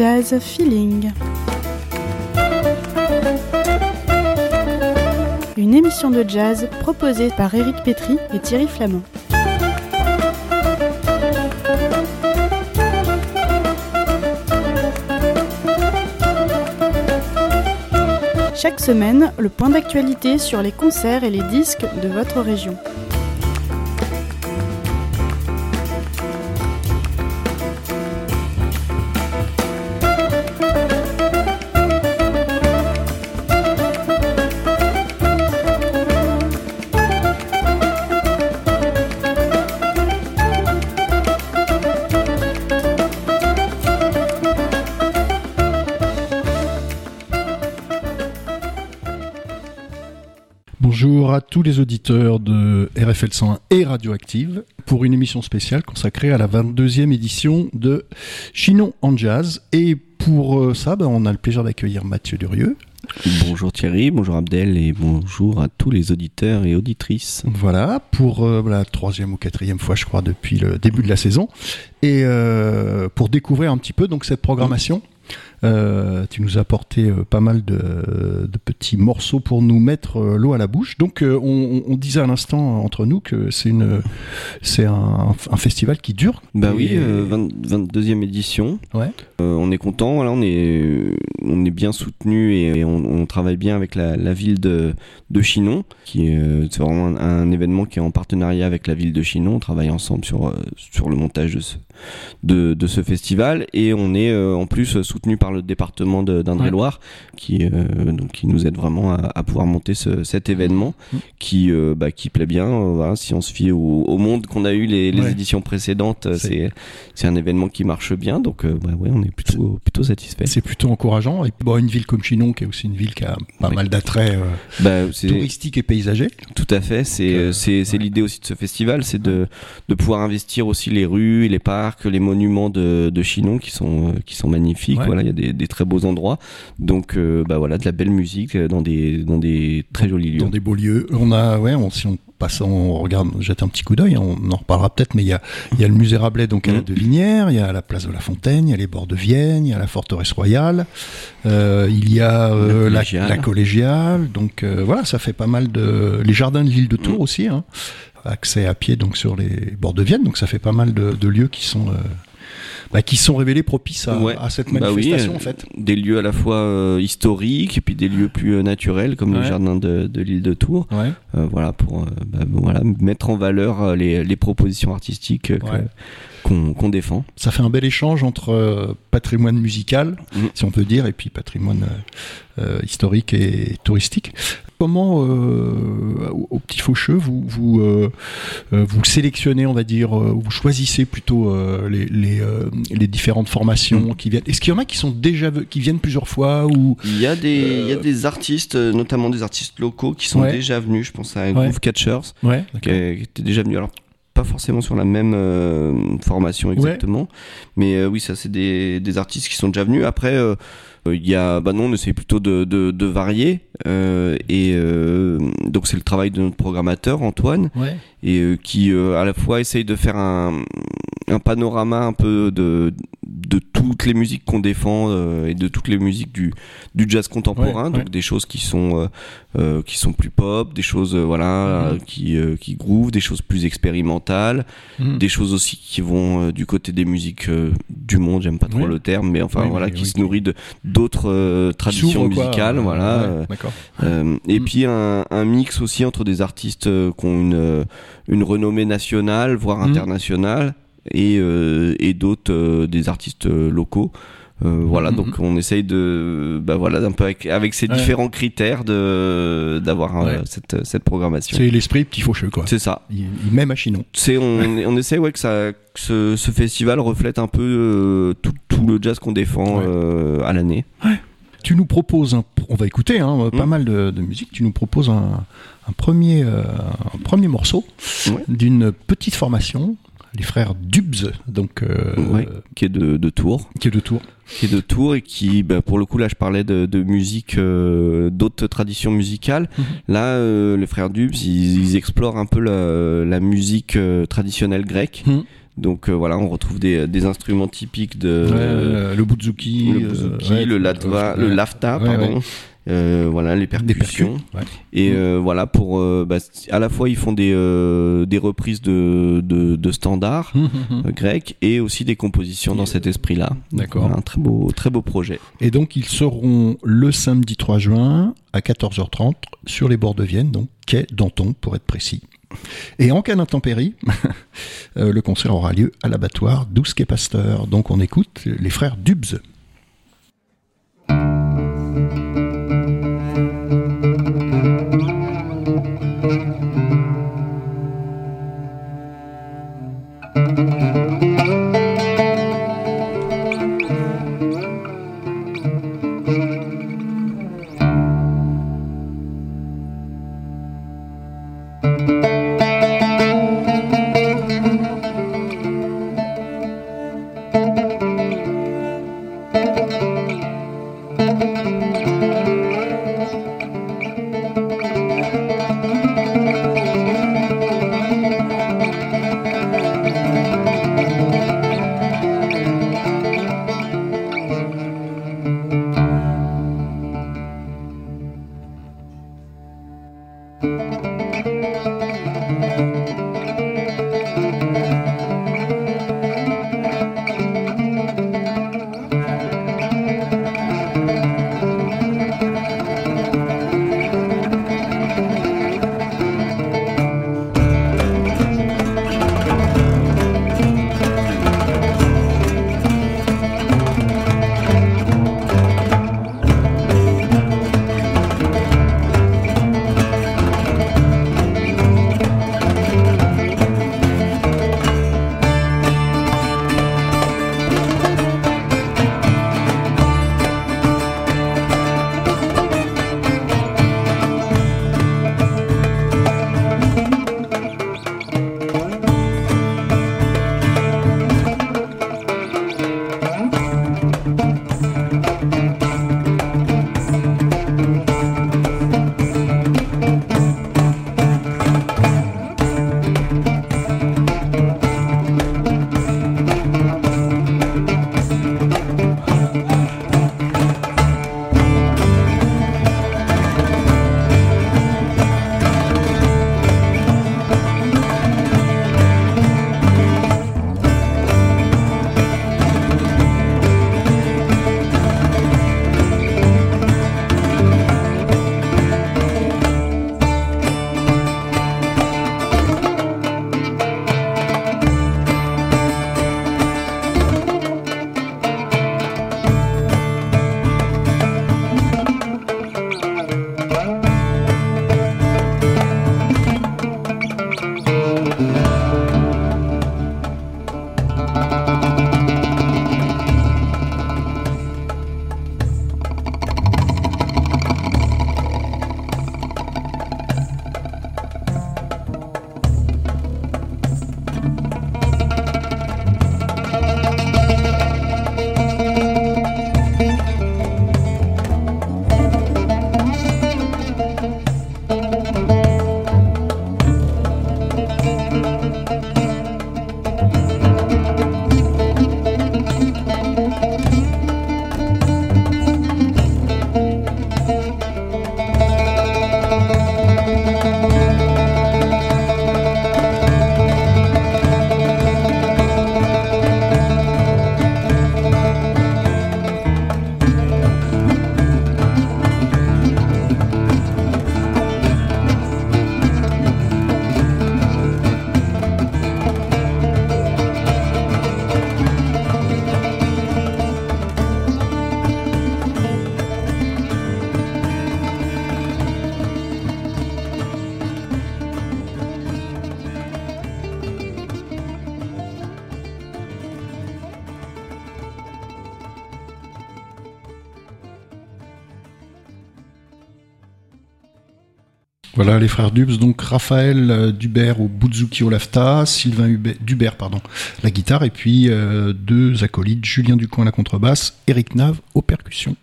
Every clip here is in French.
Jazz Feeling. Une émission de jazz proposée par Eric Petry et Thierry Flamand. Chaque semaine, le point d'actualité sur les concerts et les disques de votre région. Tous les auditeurs de RFL 101 et Radioactive pour une émission spéciale consacrée à la 22e édition de Chinon en Jazz. Et pour euh, ça, ben, on a le plaisir d'accueillir Mathieu Durieux. Bonjour Thierry, bonjour Abdel et bonjour à tous les auditeurs et auditrices. Voilà, pour euh, la troisième ou quatrième fois, je crois, depuis le début de la saison. Et euh, pour découvrir un petit peu donc cette programmation. Euh, tu nous as apporté euh, pas mal de, de, petits morceaux pour nous mettre euh, l'eau à la bouche. Donc, on, on, disait à l'instant entre nous que c'est une, c'est un, un, festival qui dure. Bah oui, 20, 22e édition. Ouais. on est content. Voilà, on est, on est bien soutenu et, on, on, travaille bien avec la, la ville de, de Chinon, qui est, c'est vraiment un, un, événement qui est en partenariat avec la ville de Chinon. On travaille ensemble sur, sur le montage de ce, de, de ce festival et on est en plus soutenu par le département d'Indre-et-Loire, ouais. qui, euh, donc, qui nous aide vraiment à, à pouvoir monter ce, cet événement mmh. qui, euh, bah, qui plaît bien. Euh, voilà, si on se fie au, au monde qu'on a eu les, les ouais. éditions précédentes, c'est un événement qui marche bien. Donc, bah, ouais, on est plutôt, plutôt satisfait. C'est plutôt encourageant. Et bon, une ville comme Chinon, qui est aussi une ville qui a pas oui. mal d'attraits bah, touristiques et paysagers. Tout à fait. C'est ouais. l'idée aussi de ce festival, c'est de, de pouvoir investir aussi les rues, les parcs, les monuments de, de Chinon qui sont, qui sont magnifiques. Voilà, il y a des, des, très beaux endroits. Donc, euh, bah voilà, de la belle musique dans des, dans des très jolis lieux. Dans des beaux lieux. On a, ouais, on, si on passe, on regarde, jette un petit coup d'œil, on en reparlera peut-être, mais il y a, il y a le musée Rabelais, donc à la de Vinière, il y a la place de la Fontaine, il y a les bords de Vienne, il y a la forteresse royale, euh, il y a euh, la, collégiale. La, la, collégiale. Donc euh, voilà, ça fait pas mal de. Les jardins de l'île de Tours mmh. aussi, hein, accès à pied donc sur les bords de Vienne, donc ça fait pas mal de, de lieux qui sont bah, qui sont révélés propices à, ouais. à cette manifestation bah oui, en fait. Des lieux à la fois euh, historiques et puis des lieux plus euh, naturels comme ouais. le jardin de, de l'île de Tours. Ouais. Euh, voilà pour bah, voilà mettre en valeur euh, les, les propositions artistiques qu'on qu défend. Ça fait un bel échange entre euh, patrimoine musical, mmh. si on peut dire, et puis patrimoine euh, historique et touristique. Comment, euh, au, au, Petit Faucheux, vous, vous, euh, vous sélectionnez, on va dire, euh, vous choisissez plutôt les, les, les, différentes formations mmh. qui viennent Est-ce qu'il y en a qui, sont déjà, qui viennent plusieurs fois ou, il, y a des, il y a des artistes, notamment des artistes locaux, qui sont ouais. déjà venus. Je pense à ouais. Groove Catchers, ouais, qui, étaient déjà venus. Alors, pas forcément sur la même euh, formation exactement, ouais. mais euh, oui, ça c'est des, des, artistes qui sont déjà venus. Après, euh, il y a, bah non, on essaie plutôt de, de, de varier, et donc c'est le travail de notre programmateur Antoine, ouais. et qui à la fois essaye de faire un, un panorama un peu de de toutes les musiques qu'on défend euh, et de toutes les musiques du, du jazz contemporain, ouais, donc ouais. des choses qui sont euh, euh, qui sont plus pop, des choses voilà mmh. qui qui groove, des choses plus expérimentales, mmh. des choses aussi qui vont du côté des musiques du monde, j'aime pas trop le terme, mais enfin voilà qui se nourrit de d'autres traditions musicales, quoi, voilà. et mmh. puis un, un, mix aussi entre des artistes qui ont une une renommée nationale, voire internationale et, euh, et d'autres euh, des artistes euh, locaux. Euh, voilà, -hmm. donc on essaye de, bah voilà, un peu avec, avec ces ouais. différents critères de d'avoir ouais. cette cette programmation. C'est l'esprit petit faucheux quoi. C'est ça. Il, il même à Chinon. C'est on on essaie ouais que ça que ce, ce festival reflète un peu euh, tout, tout le jazz qu'on défend ouais. à l'année. Ouais. Tu nous proposes, un, on va écouter hein, mmh. pas mal de, de, musique. Tu nous proposes un, un premier un premier morceau d'une petite formation les frères Dubs, donc euh, ouais, qui est de, de, Tours, qui est de Tours, qui est de Tours et qui, bah, pour le coup là, je parlais de, de musique, euh, d'autres traditions musicales. Mm -hmm. Là, euh, les frères Dubs, ils, ils, explorent un peu la, la musique traditionnelle grecque. Mm -hmm. Donc euh, voilà, on retrouve des, des instruments typiques de Ouais, le bouzouki, le bouzouki, euh, ouais, le latva, ouais, le lafta, ouais, pardon. Euh, voilà les des percussions. ouais. Et euh, voilà pour euh, bah, à la fois ils font des des reprises de de, de standards euh, grecs et aussi des compositions dans cet esprit-là. D'accord. Voilà, un très beau très beau projet. Et donc ils seront le samedi 3 juin à 14h30 sur les bords de Vienne, donc quai Danton pour être précis. Et en cas d'intempérie, le concert aura lieu à l'abattoir d'Ousquet Pasteur. Donc on écoute les frères Dubs. Voilà les frères Dubs, donc Raphaël euh, Dubert au bouzouki au lafta, Sylvain Hubert- Dubert pardon, la guitare, et puis euh, deux acolytes, Julien Ducoin à la contrebasse, Eric Nave aux percussions.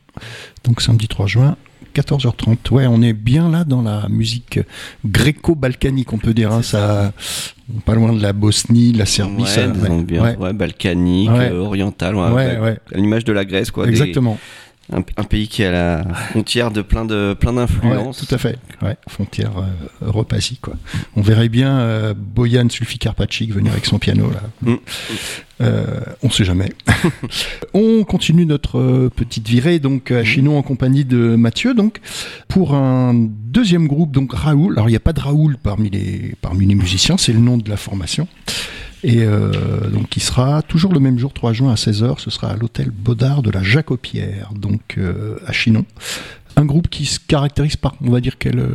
Donc samedi 3 juin, 14h30. Ouais, on est bien là dans la musique gréco-balkanique, on peut dire. Hein, ça, pas loin de la Bosnie, de la Serbie. Ouais, ça, des ouais. ambiances, Ouais. ouais, balkaniques, Ouais. euh, ouais. à l'image de la Grèce, quoi. des- Exactement. Un, un pays qui est à la frontière de plein de plein Ouais, d'influences. tout à fait. Ouais, frontière euh, Europe-Asie, quoi. On verrait bien euh, Boyan Sulfikarpacic venir avec son piano là. Mm. Euh, on sait jamais. on continue notre euh, petite virée donc à Chinon en compagnie de Mathieu donc pour un deuxième groupe donc Raoul. Alors il n'y a pas de Raoul parmi les parmi les musiciens, c'est le nom de la formation. Et euh, donc qui sera toujours le même jour 3 juin à 16h, ce sera à l'hôtel Baudard de la Jacopière donc euh, à Chinon. Un groupe qui se caractérise par on va dire quel euh,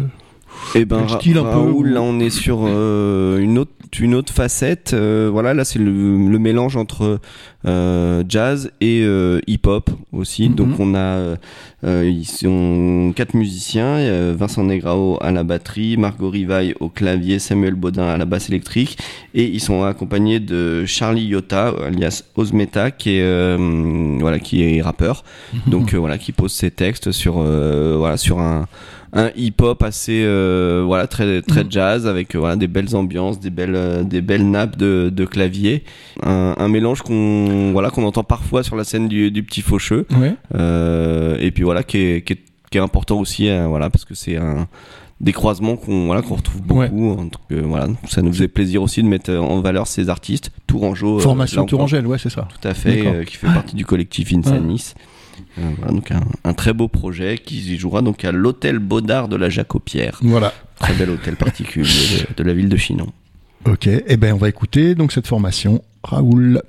Et ben Ra- style un peu Raoul, là on est sur euh, une autre une autre facette. euh, voilà, là c'est le, le mélange entre euh, jazz et hip-hop aussi. Mhm. Donc on a ils sont quatre musiciens. Vincent Negrao à la batterie, Margot Rivaille au clavier, Samuel Baudin à la basse électrique, et ils sont accompagnés de Charlie Yotta, alias Osmeta, qui est voilà qui est rappeur. Donc euh, voilà, qui pose ses textes sur voilà sur un un hip-hop assez euh, voilà très très Mhm. jazz avec euh, voilà des belles ambiances, des belles euh, des belles nappes de, de clavier, un, un mélange qu'on voilà qu'on entend parfois sur la scène du, du petit faucheux Ouais. euh, et puis voilà qui est, qui est, qui est important aussi euh, voilà parce que c'est un des croisements qu'on voilà qu'on retrouve beaucoup Ouais. donc euh, voilà ça nous faisait plaisir aussi de mettre en valeur ces artistes Tourangeau euh, Formation encore. Tourangelle, ouais, c'est ça. Tout à fait, euh, qui fait partie du collectif Insanis. Euh, voilà, donc un, un très beau projet qui jouera donc à l'hôtel Baudard de la Jacopière. Voilà. Très bel hôtel particulier de, de la ville de Chinon. Ok. Eh ben, on va écouter donc cette formation. Raoul.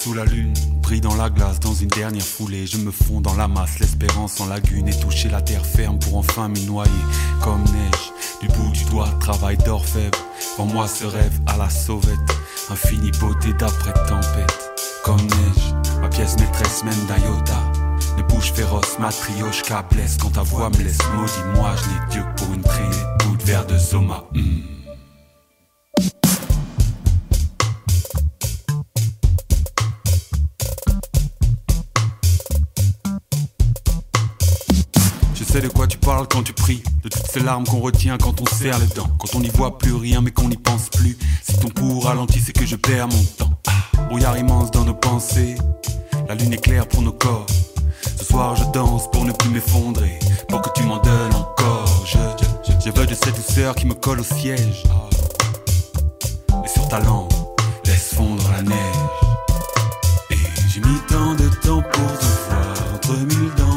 Sous la lune. Pris dans la glace, dans une dernière foulée. Je me fonds dans la masse, l'espérance en lagune. Et toucher la terre ferme pour enfin m'y noyer. Comme neige, du bout du doigt, travail d'orfèvre. En moi ce rêve à la sauvette. Infinie beauté d'après tempête. Comme neige, ma pièce maîtresse mène d'Ayota. Ne bouge féroce, ma trioche blesse. Quand ta voix me laisse maudit, moi je n'ai Dieu pour une traînée. Bout de verre de Zoma. Hmm. Sais de quoi tu parles quand tu pries, de toutes ces larmes qu'on retient quand on serre les dents, quand on n'y voit plus rien mais qu'on n'y pense plus. Si ton pouls ralentit, c'est que je perds mon temps. Ah, brouillard immense dans nos pensées, la lune est claire pour nos corps. Ce soir je danse pour ne plus m'effondrer, pour que tu m'en donnes encore. Je, je, veux de cette douceur qui me colle au siège. Et sur ta langue, laisse fondre la neige. Et j'ai mis tant de temps pour te voir entre mille dans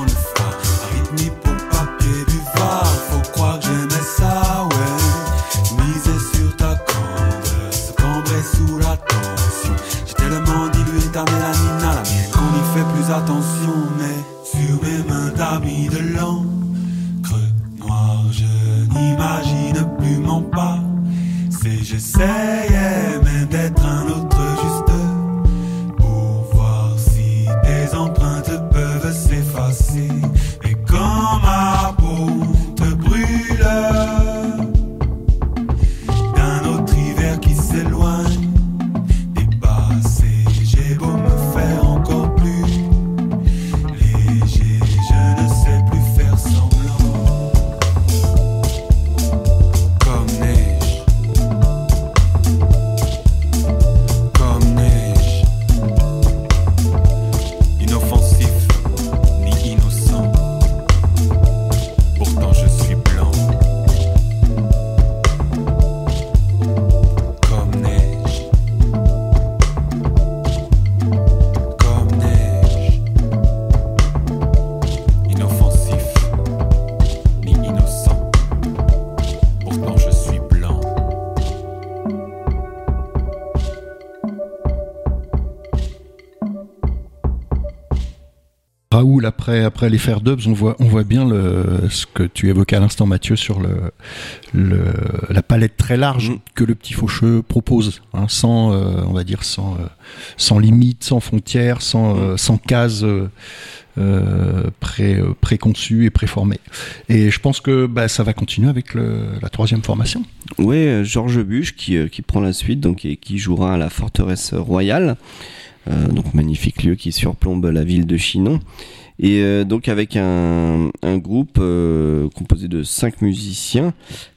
Après, après les faire dubs, on voit, on voit bien le, ce que tu évoquais à l'instant, Mathieu, sur le, le, la palette très large Mm. que le petit faucheux propose, hein, sans, euh, on va dire, sans, euh, sans limite, sans frontières, sans, euh, sans cases euh, euh, pré, euh, préconçues et préformées. Et je pense que bah, ça va continuer avec le, la troisième formation. Euh, Georges Buche qui, euh, qui prend la suite donc et qui jouera à la forteresse royale. Euh, donc magnifique lieu qui surplombe la ville de Chinon. Et euh, donc avec un, un groupe euh, composé de cinq musiciens,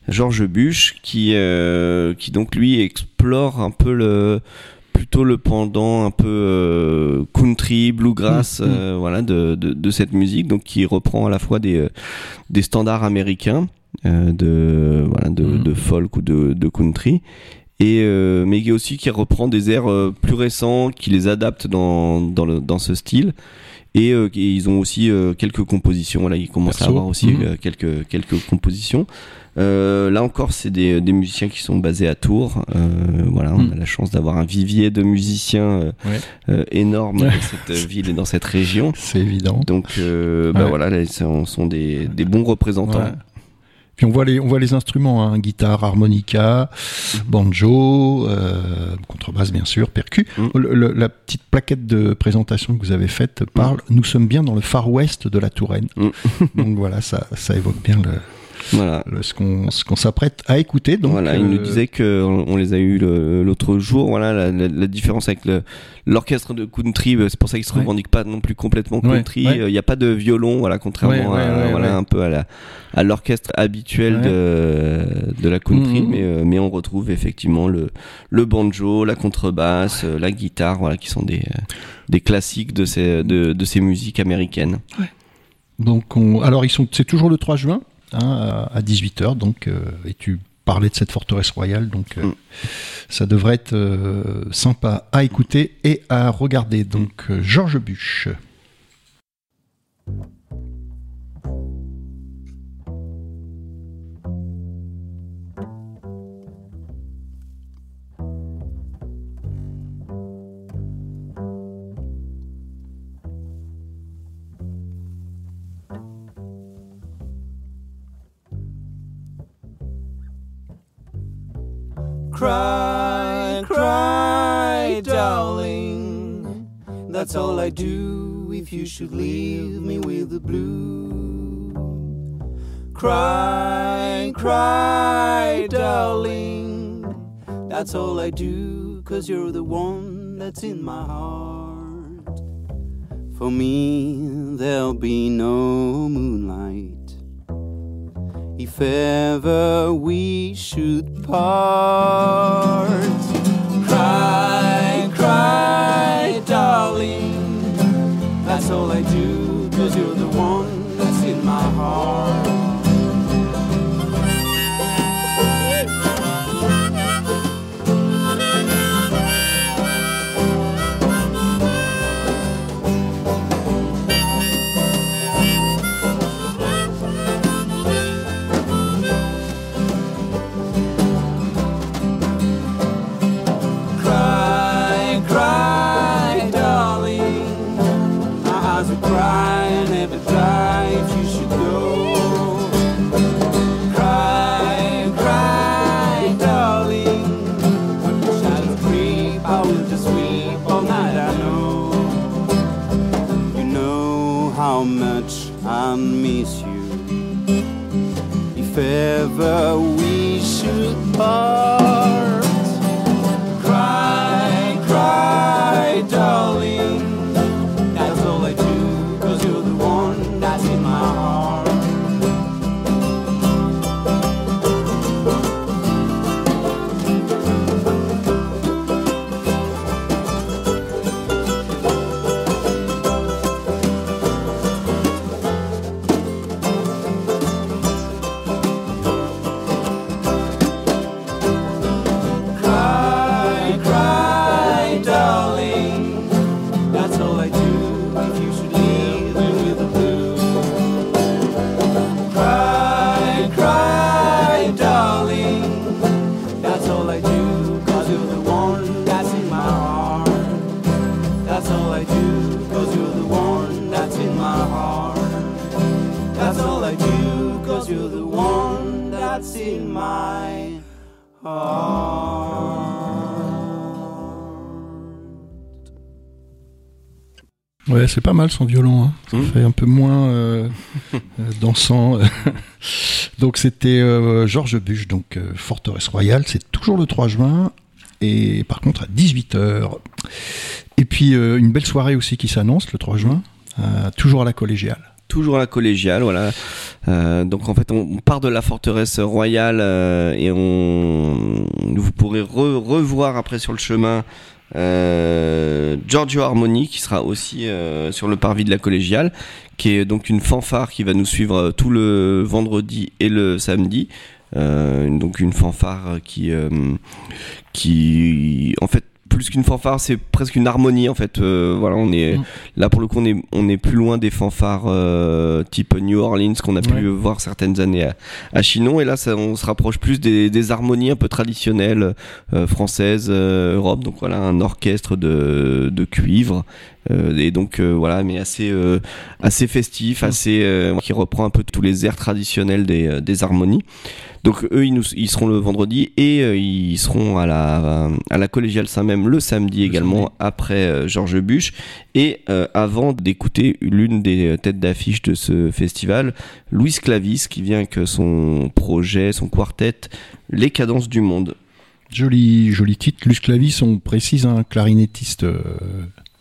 Georges Buche qui euh, qui donc lui explore un peu le plutôt le pendant un peu country bluegrass Mmh, mmh. euh, voilà de, de, de cette musique donc qui reprend à la fois des des standards américains de voilà de, Mhm. de folk ou de, de country et euh, mais qui aussi qui reprend des airs euh, plus récents qui les adapte dans dans, le, dans ce style et, euh, qui- ils ont aussi euh, quelques compositions voilà ils commencent à avoir aussi Mhm. euh, quelques quelques compositions euh, là encore, c'est des, des musiciens qui sont basés à Tours. Euh, voilà, on Mm. a la chance d'avoir un vivier de musiciens euh, Ouais. énorme dans cette ville et dans cette région. C'est évident. Donc, euh, bah Ouais. voilà, là, ils sont, sont des, des bons représentants. Ouais. Puis on voit les, on voit les instruments, hein, guitare, harmonica, Mhm. banjo, euh, contrebasse bien sûr, percu. Mhm. Le- le- la petite plaquette de présentation que vous avez faite parle Nous sommes bien dans le Far West de la Touraine. Mhm. Donc voilà, ça, ça évoque bien le, Voilà. le- ce qu'on qu'on s'apprête à écouter. Donc, voilà, il euh, nous disait que on les a eu l'autre jour. Voilà, la, la- la différence avec l'orchestre de country, euh, c'est pour ça qu'ils se Ouais. revendiquent pas non plus complètement Ouais, country. ouais. Euh, Il n'y a pas de violon, voilà, contrairement Ouais, ouais, à ouais, voilà ouais. un peu à la à l'orchestre habituel Ouais. de de la country, Mhm. mais euh, mais on retrouve effectivement le le banjo, la contrebasse, euh, la guitare, voilà, qui sont des euh, des classiques de ces de, de ces musiques américaines. donc on- alors ils sont, c'est toujours le 3 juin hein, à 18h. Donc euh, et tu parlais de cette forteresse royale, donc euh, Mm. ça devrait être euh, sympa à écouter et à regarder. Donc Georges Buche. Cry, cry, darling. That's all I do if you should leave me with the blue. Cry, cry, darling. That's all I do, cause you're the one that's in my heart. For me, there'll be no moonlight. If ever we should part, cry, cry, darling. That's all I do, cause you're the one that's in my heart. C'est pas mal son violon. Hein. Ça Mm. fait un peu moins euh, euh, dansant. donc c'était euh, Georges Buche, donc euh, Forteresse Royale. C'est toujours le 3 juin. Et par contre à 18h. Et puis une belle soirée aussi qui s'annonce le 3 juin. toujours à la collégiale. toujours à la collégiale, voilà. Euh, donc en fait, on, on part de la forteresse royale euh, et on, vous pourrez re- revoir après sur le chemin euh, Giorgio Harmony qui sera aussi euh, sur le parvis de la collégiale, qui est donc une fanfare qui va nous suivre euh, tout le vendredi et le samedi. Euh, donc une fanfare qui euh, qui en fait plus qu'une fanfare c'est presque une harmonie en fait euh, voilà on est Mm. là pour le coup on est on est plus loin des fanfares euh, type New Orleans qu'on a pu Ouais. voir certaines années à, à Chinon et là ça, on se rapproche plus des, des harmonies un peu traditionnelles euh, françaises euh, Europe donc voilà un orchestre de, de cuivre et donc euh, voilà mais assez euh, assez festif assez euh, qui reprend un peu tous les airs traditionnels des, euh, des harmonies donc eux ils, nous, ils seront le vendredi et euh, ils seront à la à la collégiale Saint-Même le samedi également samedi. après euh, Georges Buche et euh, avant d'écouter l'une des euh, têtes d'affiche de ce festival, Louis Clavis qui vient avec son projet, son quartet Les Cadences du Monde. Joli, joli titre. Luce Clavis, on précise un clarinettiste, euh,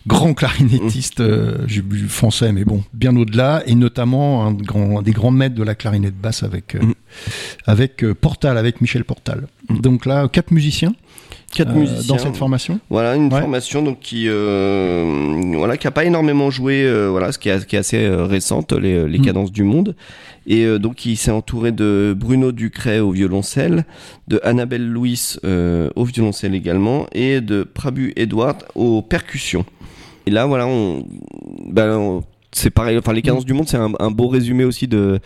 grand clarinettiste euh, j'ai vu français, mais bon, bien au-delà, et notamment un, grand, un des grands maîtres de la clarinette basse avec, euh, Mm. avec euh, Portal, avec Michel Portal. Mm. Donc là, quatre musiciens, Quatre euh, musiciens dans cette formation. Voilà une Ouais. formation donc qui euh, voilà qui a pas énormément joué euh, voilà ce qui est, qui est assez euh, récente les, les Mm. cadences du monde et euh, donc il s'est entouré de Bruno Ducret au violoncelle, de Annabelle Louis euh, au violoncelle également et de Prabu Edward aux percussions. Et là voilà on ben, on- c'est pareil enfin les cadences du monde c'est un, un beau résumé aussi de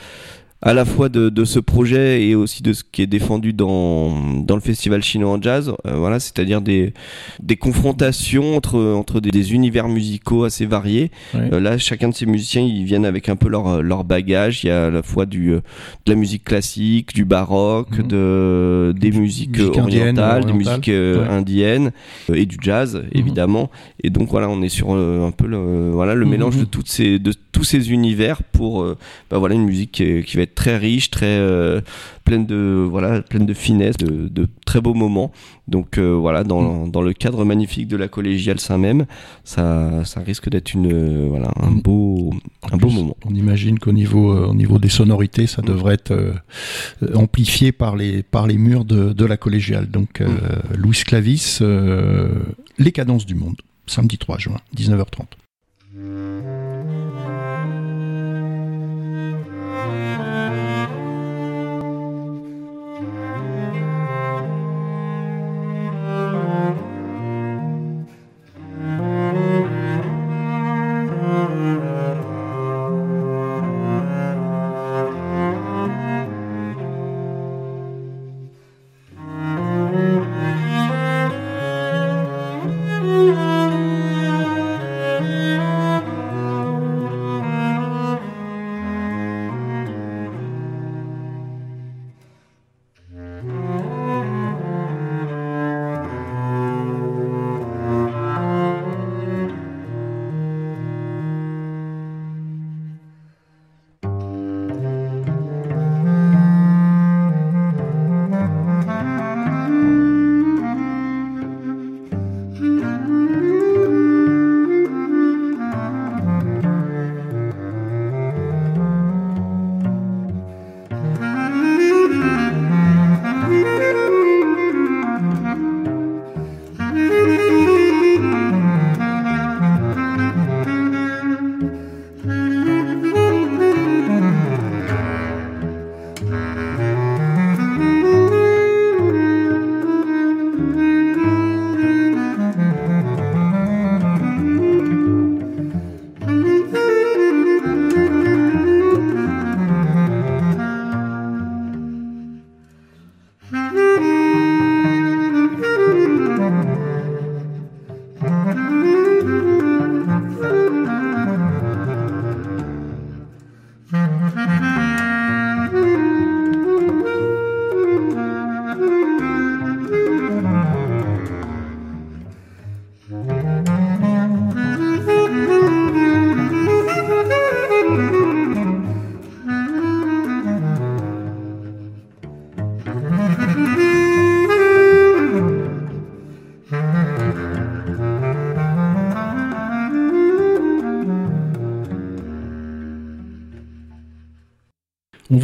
à la fois de, de ce projet et aussi de ce qui est défendu dans, dans le festival chinois en jazz, euh, voilà, c'est-à-dire des, des confrontations entre, entre des, des univers musicaux assez variés. Euh, là, chacun de ces musiciens, ils viennent avec un peu leur, leur bagage. Il y a à la fois du, euh, de la musique classique, du baroque, Mhm. de, des musiques musique orientales, des musiques Ouais. indiennes et du jazz, évidemment. Et donc voilà, on est sur un peu le, voilà, le Mhm. mélange de, toutes ces, de tous ces univers pour bah voilà une musique qui, qui va être très riche, très euh, pleine de voilà pleine de finesse, de, de très beaux moments. Donc euh, voilà dans, dans le cadre magnifique de la collégiale Saint-Même, ça, ça risque d'être une euh, voilà un beau En un beau plus, moment. On imagine qu'au niveau, au niveau des sonorités, ça devrait être amplifié par les, par les murs de, de la collégiale. Donc, Louis Clavis, Les cadences du monde, samedi 3 juin, 19h30.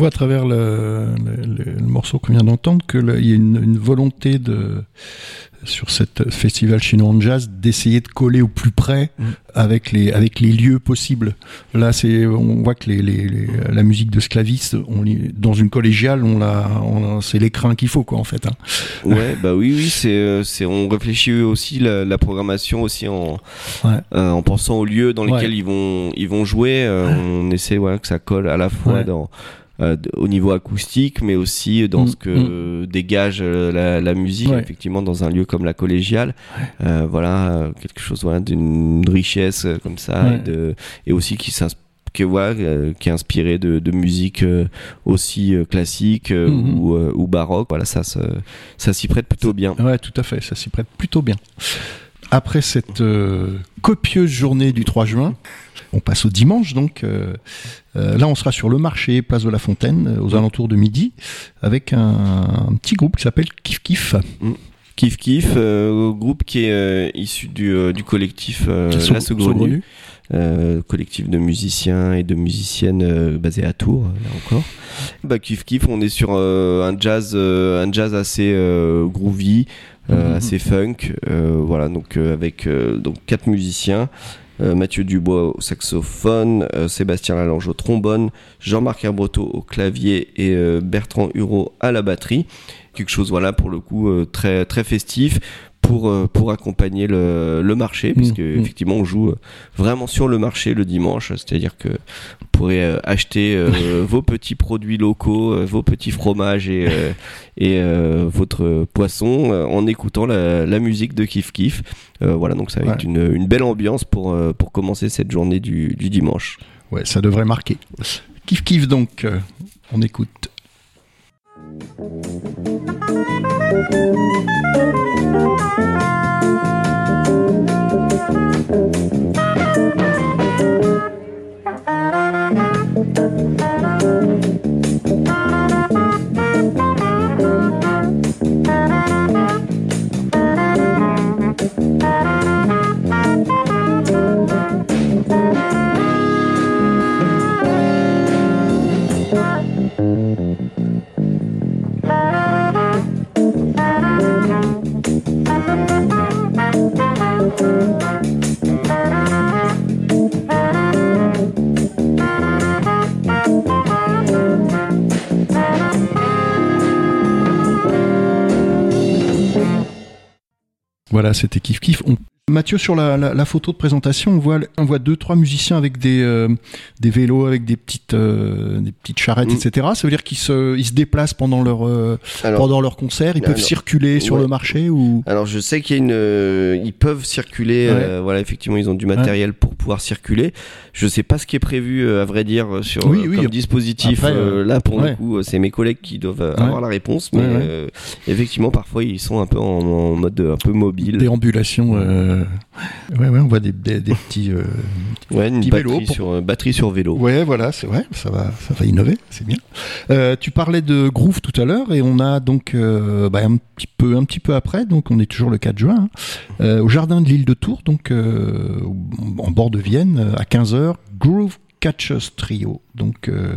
Voit à travers le, le- le- le morceau qu'on vient d'entendre qu'il y a une, une volonté de sur cette festival chinois en jazz d'essayer de coller au plus près Mm. avec les avec les lieux possibles. Là, c'est on voit que les, les, les- la musique de Sclavis, on dans une collégiale, on l'a, on- c'est l'écrin qu'il faut quoi en fait. hein. Ouais, bah oui, oui, c'est, euh, c'est, on réfléchit aussi la, la programmation aussi en, Ouais. euh, en pensant aux lieux dans lesquels Ouais. ils vont, ils vont jouer. euh, On essaie, voilà, que ça colle à la fois dans, euh, au niveau acoustique, mais aussi dans Mm, ce que euh, dégage euh, la, la musique, Ouais. effectivement, dans un lieu comme la collégiale. Euh, voilà, quelque chose, voilà, d'une richesse comme ça, Ouais. et, de, et aussi qui s'inspire que euh, qui est inspiré de, de musique euh, aussi euh, classique Mhm. ou, ou baroque. Voilà, ça, se- ça s'y prête plutôt bien. Ouais, tout à fait, ça s'y prête plutôt bien. Après cette euh, copieuse journée du 3 juin, on passe au dimanche donc. euh, euh, là, on sera sur le marché, place de la Fontaine, aux alentours de midi, avec un, un petit groupe qui s'appelle Kif Kif. Kif Kif, euh, groupe qui est euh, issu du, euh, du collectif euh, sont- La Saugrenue, euh, collectif de musiciens et de musiciennes euh, basé à Tours, là encore. Bah, Kif Kif, on est sur euh, un jazz, euh, un jazz assez euh, groovy, euh, Mhm. assez funk, euh, voilà, donc euh, avec euh, donc quatre musiciens. euh, Mathieu Dubois au saxophone, euh, Sébastien Lalange au trombone, Jean-Marc Herbreteau au clavier et euh, Bertrand Hureau à la batterie. Quelque chose, voilà, pour le coup, euh, très, très festif pour, euh, pour accompagner le, le marché, puisque mmh. effectivement, on joue euh, vraiment sur le marché le dimanche, c'est-à-dire que vous pourrez acheter euh, vos petits produits locaux, vos petits fromages et, euh, et euh, votre poisson en écoutant la, la musique de Kif Kif. Voilà, donc ça va être une, une belle ambiance pour, pour commencer cette journée du, du dimanche. Ouais, ça devrait marquer. Kif Kif donc, on écoute. Mm-hmm. Voilà, c'était Kif Kif. On- Mathieu, sur la, la- la photo de présentation, on voit, on voit deux, trois musiciens avec des, euh, des vélos, avec des petites, euh, des petites charrettes, Mm. etc. Ça veut dire qu'ils se, ils se déplacent pendant leur, euh, Alors, pendant leur concert. Ils peuvent circuler sur le marché ou? Alors je sais qu'il y a une, euh, ils peuvent circuler. euh, voilà, effectivement, ils ont du matériel pour pouvoir circuler. Je sais pas ce qui est prévu, euh, à vrai dire, sur Oui, oui, comme dispositif. après, là, pour le coup, c'est mes collègues qui doivent avoir la réponse, mais euh, effectivement, parfois ils sont un peu en, en mode un peu mobile. Déambulation. Euh... Ouais, ouais, on voit des, des, des petits. euh, Ouais, une batterie vélo pour- sur batterie sur vélo. Ouais, voilà, c'est vrai, ça va, ça va innover, c'est bien. Euh, tu parlais de Groove tout à l'heure et on a donc bah, un petit peu, un petit peu après, donc on est toujours le 4 juin, hein, au jardin de l'île de Tours, donc en bord de Vienne, à 15h, Groove Catchers Trio, donc euh,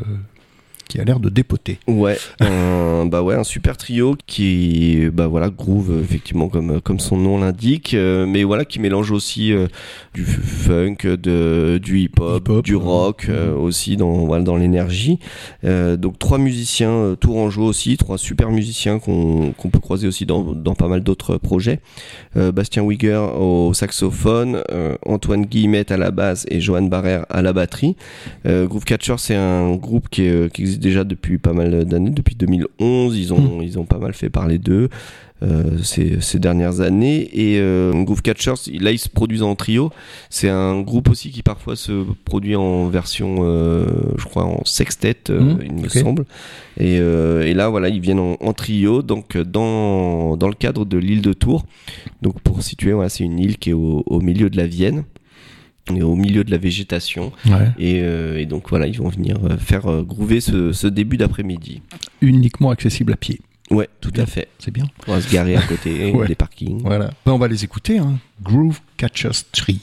qui a l'air de dépoter. Ouais, un, bah ouais, un super trio qui, bah voilà, groove euh, effectivement comme comme son nom l'indique, euh, mais voilà qui mélange aussi euh, du funk, de du hip-hop, Hip-hop, du ouais. rock euh, aussi dans voilà dans l'énergie. Euh, donc trois musiciens euh, tourangeaux aussi, trois super musiciens qu'on qu'on peut croiser aussi dans dans pas mal d'autres projets. Euh, Bastien Wigger au saxophone, euh, Antoine Guillemette à la basse et Johan Barrère à la batterie. Euh, Groove Catcher, c'est un groupe euh, qui existe déjà depuis pas mal d'années, depuis 2011. Ils ont, ils ont pas mal fait parler d'eux euh, ces, ces dernières années. Et euh, Groove Catchers, là, ils se produisent en trio. C'est un groupe aussi qui parfois se produit en version, euh, je crois, en sextet, euh, Mhm, il me semble. Et, et là, voilà, ils viennent en, en trio, donc dans, dans le cadre de l'île de Tours. Donc pour situer, voilà, c'est une île qui est au, au milieu de la Vienne. Au milieu de la végétation Ouais. et, euh, et donc voilà ils vont venir euh, faire euh, groover ce, ce début d'après-midi Uniquement accessible à pied, ouais tout Bien. à fait c'est bien. on va se garer à côté Ouais. des parkings Voilà. Ben, on va les écouter, hein. Groove Catchers Trio.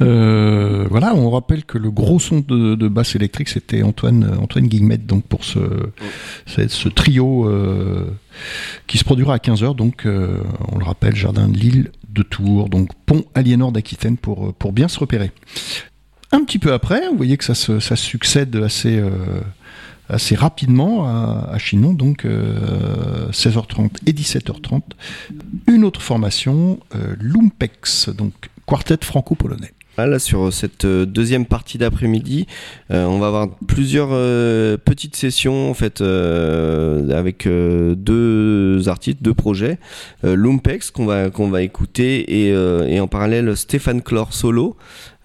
Euh, voilà, on rappelle que le gros son de, basse électrique, c'était Antoine, Antoine Guillemette, donc pour ce, trio euh, qui se produira à 15h, donc euh, on le rappelle, Jardin de Lille de Tours, donc pont Aliénor d'Aquitaine pour, bien se repérer. Un petit peu après, vous voyez que ça, se, succède assez, euh, assez rapidement à, Chinon, donc euh, 16h30 et 17h30. Une autre formation, euh, Lumpex, donc quartet franco-polonais. Là, sur cette euh, deuxième partie d'après-midi, euh, on va avoir plusieurs euh, petites sessions en fait euh, avec deux artistes, deux projets. Lumpex qu'on va qu'on va écouter et, et en parallèle Stéphane Clore solo.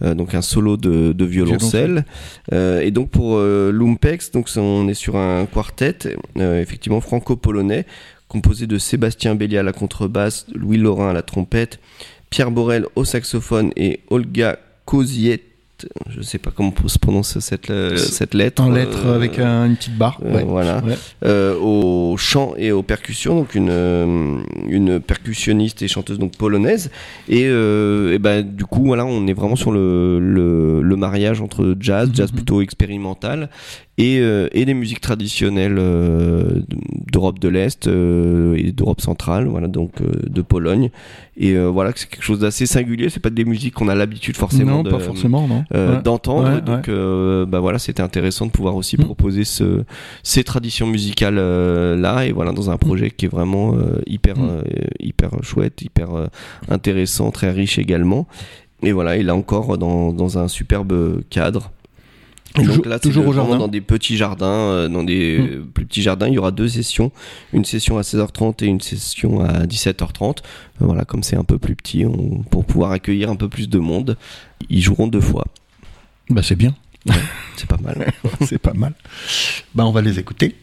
donc un solo de, de violoncelle. Et donc pour Lumpex, donc on est sur un quartet, effectivement franco-polonais, composé de Sébastien Bellier à la contrebasse, Louis Laurin à la trompette, Pierre Borel au saxophone et Olga Koziet, je sais pas comment se prononce cette, euh, cette lettre. En lettres euh, avec un- une petite barre. euh, ouais. Voilà. Ouais. Euh, au chant et aux percussions, donc une, une percussionniste et chanteuse donc polonaise. Et, et ben du coup, voilà, on est vraiment sur le, le, le mariage entre jazz, jazz Mhm. plutôt expérimental, et, euh, et des musiques traditionnelles euh, d'Europe de l'Est euh, et d'Europe centrale, voilà, donc euh, de Pologne. Et euh, voilà, que c'est quelque chose d'assez singulier. C'est pas des musiques qu'on a l'habitude forcément non, de, pas forcément, non. euh, Ouais. d'entendre. Ouais, donc, euh, bah voilà, c'était intéressant de pouvoir aussi Mm. proposer ce, ces traditions musicales euh, là, et voilà, dans un projet qui est vraiment euh, hyper, Mm. euh, hyper chouette, hyper intéressant, très riche également. Et voilà, il est encore dans, dans un superbe cadre. Et donc là, toujours au jardin. dans des petits jardins, euh, dans des Mm. euh, plus petits jardins. Il y aura deux sessions, une session à 16h30 et une session à 17h30. Euh, Voilà, comme c'est un peu plus petit, on- pour pouvoir accueillir un peu plus de monde, ils joueront deux fois. Bah, c'est bien. C'est pas mal. c'est pas mal. Bah, on va les écouter.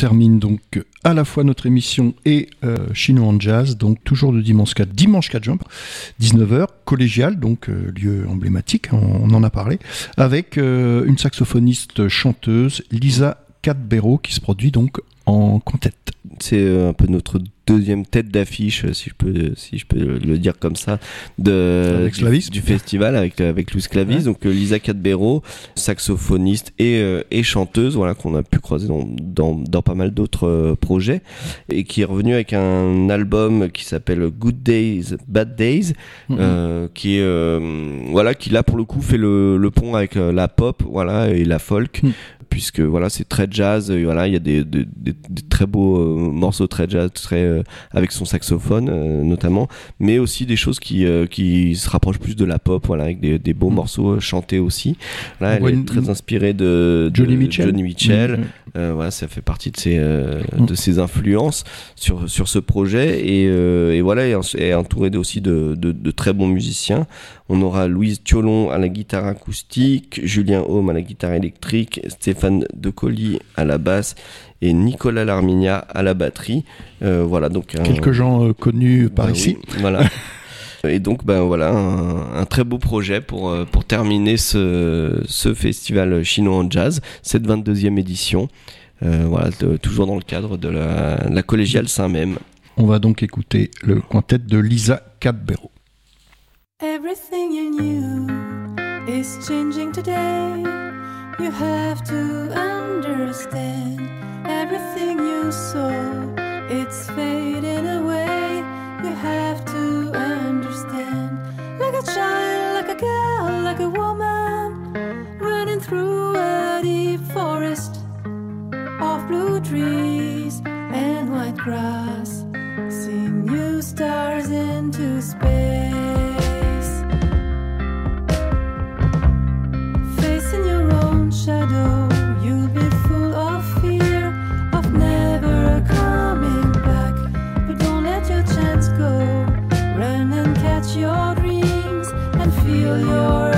Termine donc à la fois notre émission et euh, Chino en Jazz, donc toujours de dimanche 4, dimanche 4 juin, 19h, collégial, donc euh, lieu emblématique, on, on en a parlé, avec euh, une saxophoniste chanteuse, Lisa Cadbero, qui se produit donc en quintette. C'est euh, un peu notre deuxième tête d'affiche, si je peux, si je peux le dire comme ça, de, du, du festival avec avec Clavis. Ouais. Donc euh, Lisa Cadbero, saxophoniste et euh, et chanteuse, voilà qu'on a pu croiser dans dans, dans pas mal d'autres projets et qui est revenue avec un album qui s'appelle Good Days Bad Days, Mhm. euh, qui est euh, voilà qui là pour le coup fait le, le pont avec la pop, voilà et la folk. Mhm. Puisque voilà c'est très jazz, voilà il y a des, des, des- des très beaux euh, morceaux très jazz, très euh, avec son saxophone euh, notamment, mais aussi des choses qui euh, qui se rapprochent plus de la pop, voilà avec des, des beaux Mm. morceaux chantés aussi. Là, elle voit est très inspirée de, de Johnny Mitchell. Johnny Mitchell. Mhm. Euh, voilà, ça fait partie de ses euh, Mm. de ses influences sur sur ce projet et, euh, et voilà, et, et entouré aussi de, de, de très bons musiciens. On aura Louise Thiolon à la guitare acoustique, Julien Homme à la guitare électrique, Stéphane Decolli à la basse et Nicolas Larminia à la batterie. Euh, voilà, donc un- Quelques gens euh, connus par bah ici. oui, voilà. Et donc, ben voilà, un, un très beau projet pour, euh, pour terminer ce, ce festival chinois en jazz, cette 22e édition. Euh, voilà, de- toujours dans le cadre de la, la collégiale Saint-Même. On va donc écouter le quintet de Lisa Cadbero. Everything you knew is changing today. You have to understand. Everything you saw, it's fading away. You have to understand. Like a child, like a girl, like a woman, running through a deep forest of blue trees and white grass. Seeing new stars into space. Your dreams and feel your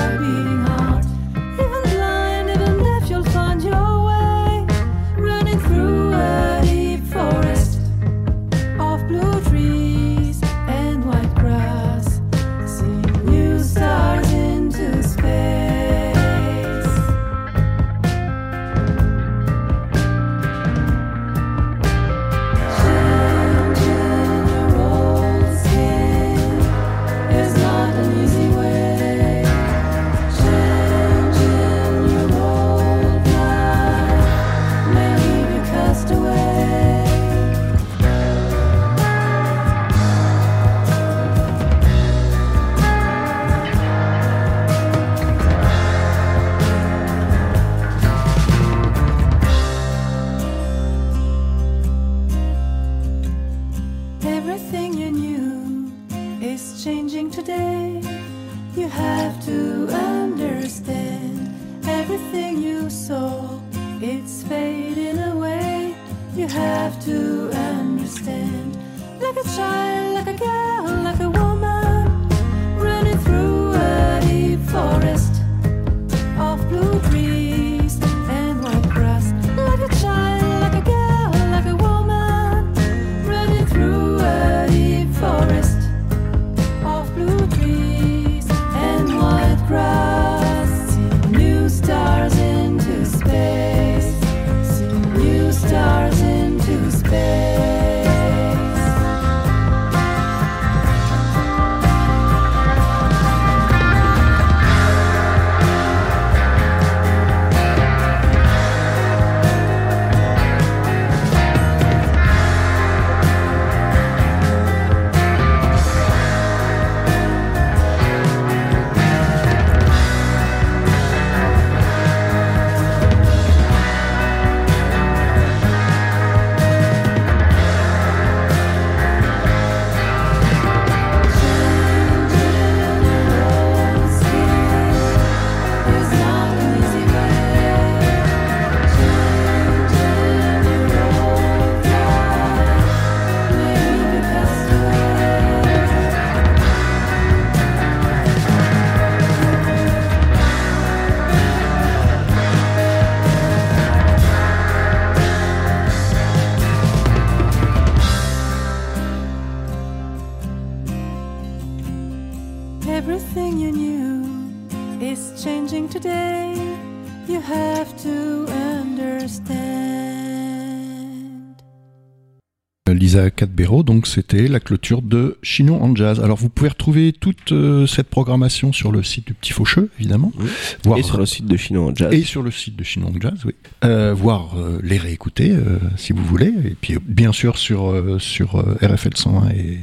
4. Donc c'était la clôture de Chinon en jazz. Alors vous pouvez retrouver toute euh, cette programmation sur le site du Petit Faucheux, évidemment. Voir, et sur le site de Chinon en jazz. Et sur le site de Chinon en jazz, oui. Euh, voir euh, les réécouter si vous voulez. Et puis bien sûr sur, sur RFL 101 et,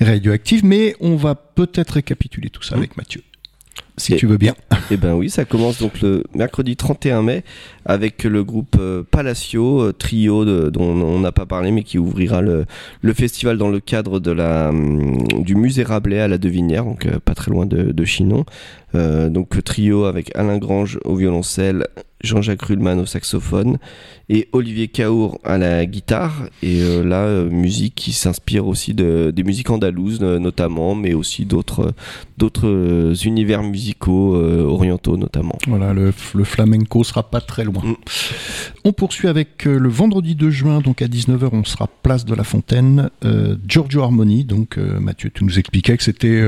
Radioactive. Mais on va peut-être récapituler tout ça avec Mathieu. Si Et- tu veux bien. Eh ben oui, ça commence donc le mercredi 31 mai avec le groupe euh, Palacio, euh, trio de- dont on n'a pas parlé mais qui ouvrira le, le festival dans le cadre de la, hum, du musée Rabelais à la Devinière, donc euh, pas très loin de, de Chinon. Euh, donc trio avec Alain Grange au violoncelle, Jean-Jacques Ruhlmann au saxophone et Olivier Caour à la guitare. Et euh, là, euh, musique qui s'inspire aussi de, des musiques andalouses euh, notamment, mais aussi d'autres d'autres euh, univers musicaux orientaux notamment. Voilà, le, le flamenco sera pas très loin. Mm. On poursuit avec le vendredi 2 juin, donc à 19h, on sera place de la Fontaine, Giorgio Harmony. Donc Mathieu, tu nous expliquais que c'était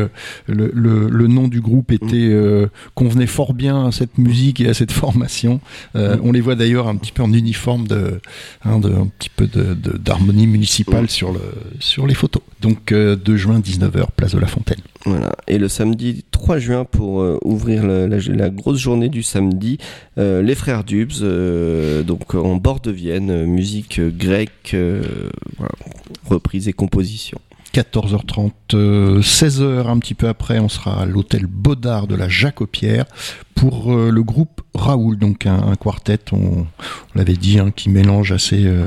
le, le- le nom du groupe était euh, convenait fort bien à cette musique et à cette formation. Euh. On les voit d'ailleurs un petit peu en uniforme de, hein, de un petit peu de- de- d'harmonie municipale sur le sur les photos. Donc euh, 2 juin 19h, place de la Fontaine. Voilà. Et le samedi 3 juin, pour euh, ouvrir la, grosse journée du samedi, euh, les frères Dubs, euh, donc en bord de Vienne, euh, musique euh, grecque, euh, reprise et composition. 14h30, euh, 16h un petit peu après, on sera à l'hôtel Baudard de la Jacopière pour euh, le groupe Raoul, donc un, quartet, on, l'avait dit, hein, qui mélange assez, euh,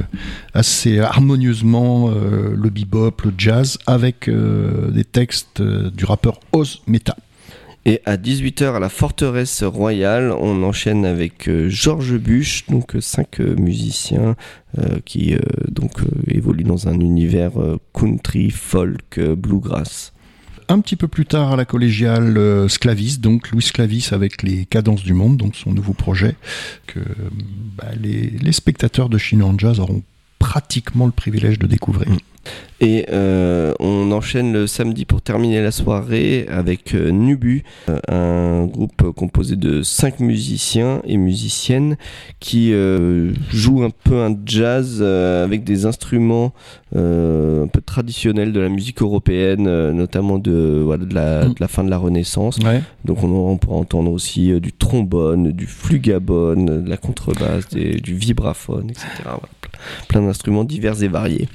assez harmonieusement euh, le bebop, le jazz, avec euh, des textes euh, du rappeur Oz Meta. Et à 18h à la forteresse royale, on enchaîne avec euh, Georges Buch, donc euh, cinq euh, musiciens qui donc évoluent dans un univers country, folk, bluegrass. Un petit peu plus tard à la collégiale euh, Sclavis, donc Louis Sclavis avec les Cadences du Monde, donc son nouveau projet que bah, les, les spectateurs de Chine en Jazz auront pratiquement le privilège de découvrir. Et euh, on enchaîne le samedi pour terminer la soirée avec euh, Nubu, euh, un groupe composé de cinq musiciens et musiciennes qui jouent un peu un jazz avec des instruments un peu traditionnels de la musique européenne, notamment de, voilà, de, la, Mm. de la fin de la Renaissance. Ouais. Donc on, on pourra entendre aussi du trombone, du flugabone, de la contrebasse, des- du vibraphone, etc. Voilà, plein d'instruments divers et variés.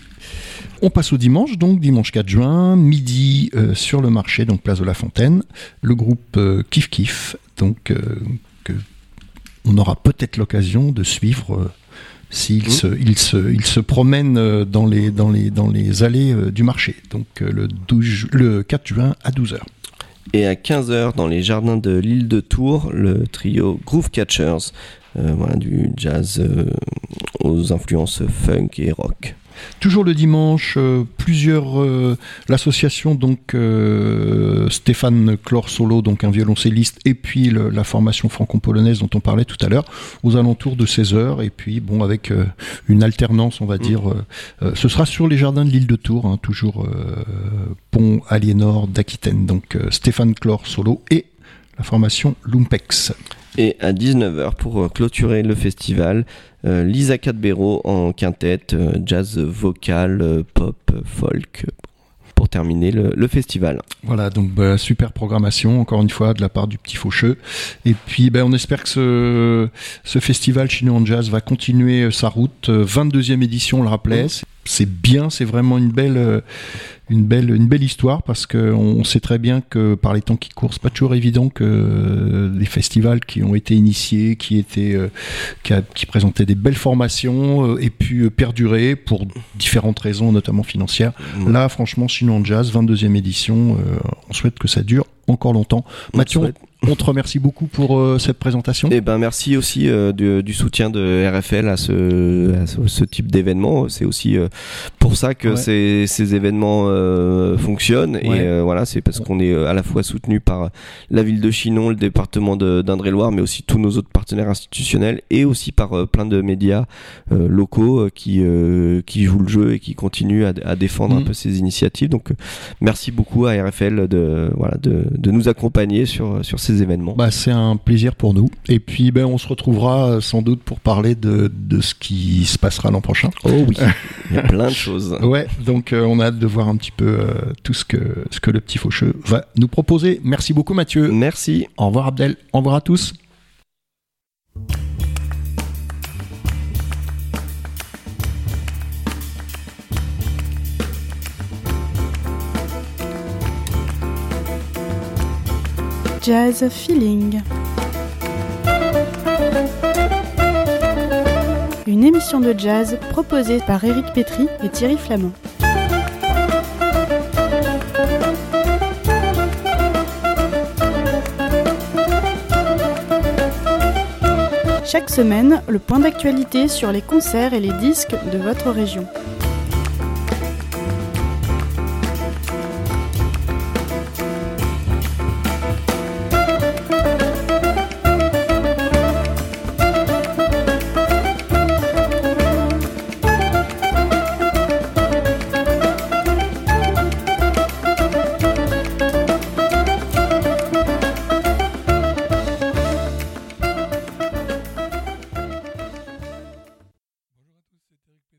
On passe au dimanche, donc dimanche 4 juin, midi euh, sur le marché, donc place de la Fontaine, le groupe euh, Kif Kif, donc euh, que on aura peut-être l'occasion de suivre s'il se, il se, il se promène dans les, dans les, dans les allées du marché, donc le, 12 ju- le 4 juin à 12h. Et à 15h, dans les jardins de l'île de Tours, le trio Groove Catchers, euh, voilà, du jazz euh, aux influences funk et rock. Toujours le dimanche, euh, plusieurs euh, l'association donc euh, Stéphane Clor solo donc un violoncelliste et puis le- la formation franco-polonaise dont on parlait tout à l'heure aux alentours de 16 heures. Et puis bon avec une alternance on va dire euh, euh, ce sera sur les jardins de l'île de Tours hein, toujours pont Aliénor d'Aquitaine. Donc Stéphane Clor solo et la formation Lumpex. Et à 19h, pour euh, clôturer le festival, euh, Lisa Cadbero en quintette, euh, jazz vocal, pop, folk, pour terminer le, le festival. Voilà, donc bah, super programmation, encore une fois, de la part du Petit Faucheux. Et puis, ben, on espère que ce, ce festival chinois en jazz va continuer sa route. Euh, 22e édition, on le rappelait. C'est- C'est bien, c'est vraiment une belle, euh, une belle, une belle histoire parce que on sait très bien que par les temps qui courent, c'est pas toujours évident que euh, les festivals qui ont été initiés, qui étaient, euh, qui, a- qui présentaient des belles formations, aient pu perdurer pour différentes raisons, notamment financières. Là, franchement, Chinois en Jazz, 22e édition, on souhaite que ça dure encore longtemps. On Mathieu, souhaite- On te remercie beaucoup pour euh, cette présentation. Et ben merci aussi euh, du, du soutien de RFL à ce, à ce, ce type d'événement. C'est aussi euh, pour ça que Ouais. ces, ces événements euh, fonctionnent. Ouais. Et euh, voilà, c'est parce qu'on est euh, à la fois soutenu par la ville de Chinon, le département d'Indre-et-Loire, mais aussi tous nos autres partenaires institutionnels et aussi par plein de médias euh, locaux qui, euh, qui jouent le jeu et qui continuent à, à défendre un Mhm. peu ces initiatives. Donc merci beaucoup à RFL de, voilà, de, de nous accompagner sur, sur ces événements. Bah, c'est un plaisir pour nous. Et puis, ben, on se retrouvera euh, sans doute pour parler de, de ce qui se passera l'an prochain. Oh oui, il y a plein de choses. Ouais, donc euh, on a hâte de voir un petit peu euh, tout ce que, ce que le petit faucheux va nous proposer. Merci beaucoup Mathieu. Merci. Au revoir Abdel. Au revoir à tous. Jazz Feeling. Une émission de jazz proposée par Eric Petry et Thierry Flamand. Chaque semaine, le point d'actualité sur les concerts et les disques de votre région.